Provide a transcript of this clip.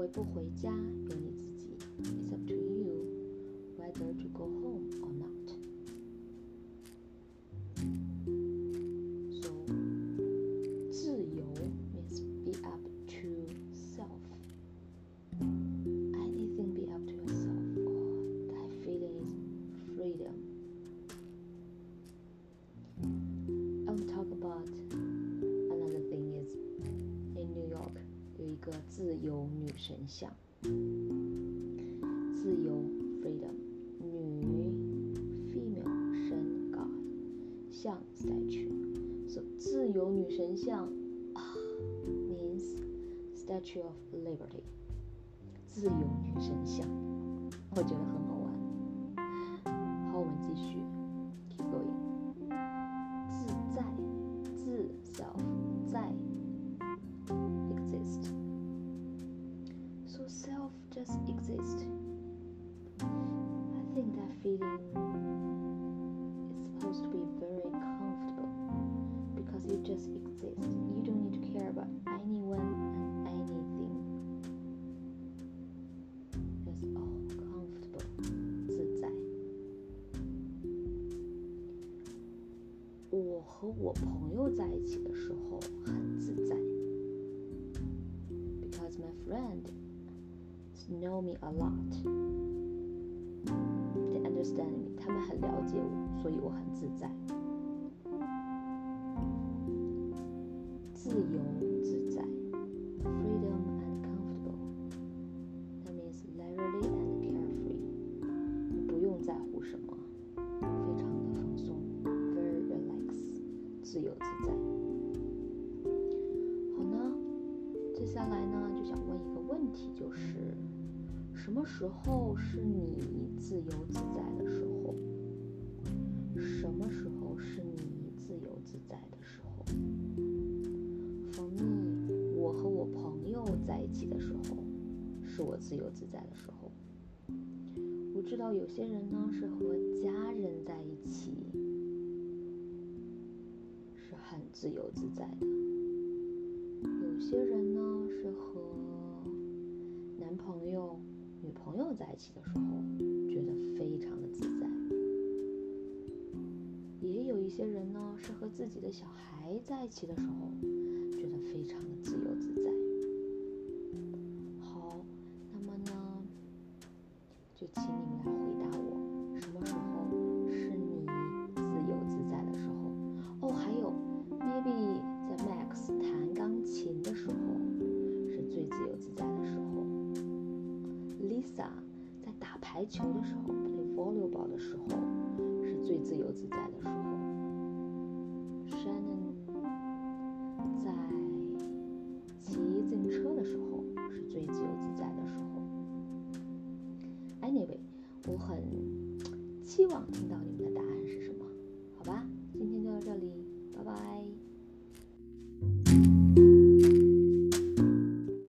回不回家由你自己，It's up to you whether to go home 自由女神像，自由 freedom 女 female 神 God 像 statue。So 自由女神像啊 means statue of liberty 自由女神像，我觉得很好玩。feeling is supposed to be very comfortable because you just exist. You don't need to care about anyone and anything. Just all comfortable 自在。我和我朋友在一起的时候很自在，because my friend know me a lot. Understand me. 他们很了解我，所以我很自在。自由自在，freedom and comfortable. That means leisurely and carefree. 不用在乎什么，非常的放松，very relax，自由自在。好呢，接下来呢就想问一个问题，就是什么时候是你自由自在的时候？什么时候是你自由自在的时候？For me，我和我朋友在一起的时候，是我自由自在的时候。我知道有些人呢是和家人在一起，是很自由自在的；有些人呢是和、女朋友在一起的时候，觉得非常的自在；也有一些人呢是和自己的小孩在一起的时候，觉得非常的自由自在。好，那么呢？就请你们来球的时候，play volleyball 的时候是最自由自在的时候。Shannon 在骑自行车的时候是最自由自在的时候。Anyway，我很期望听到你们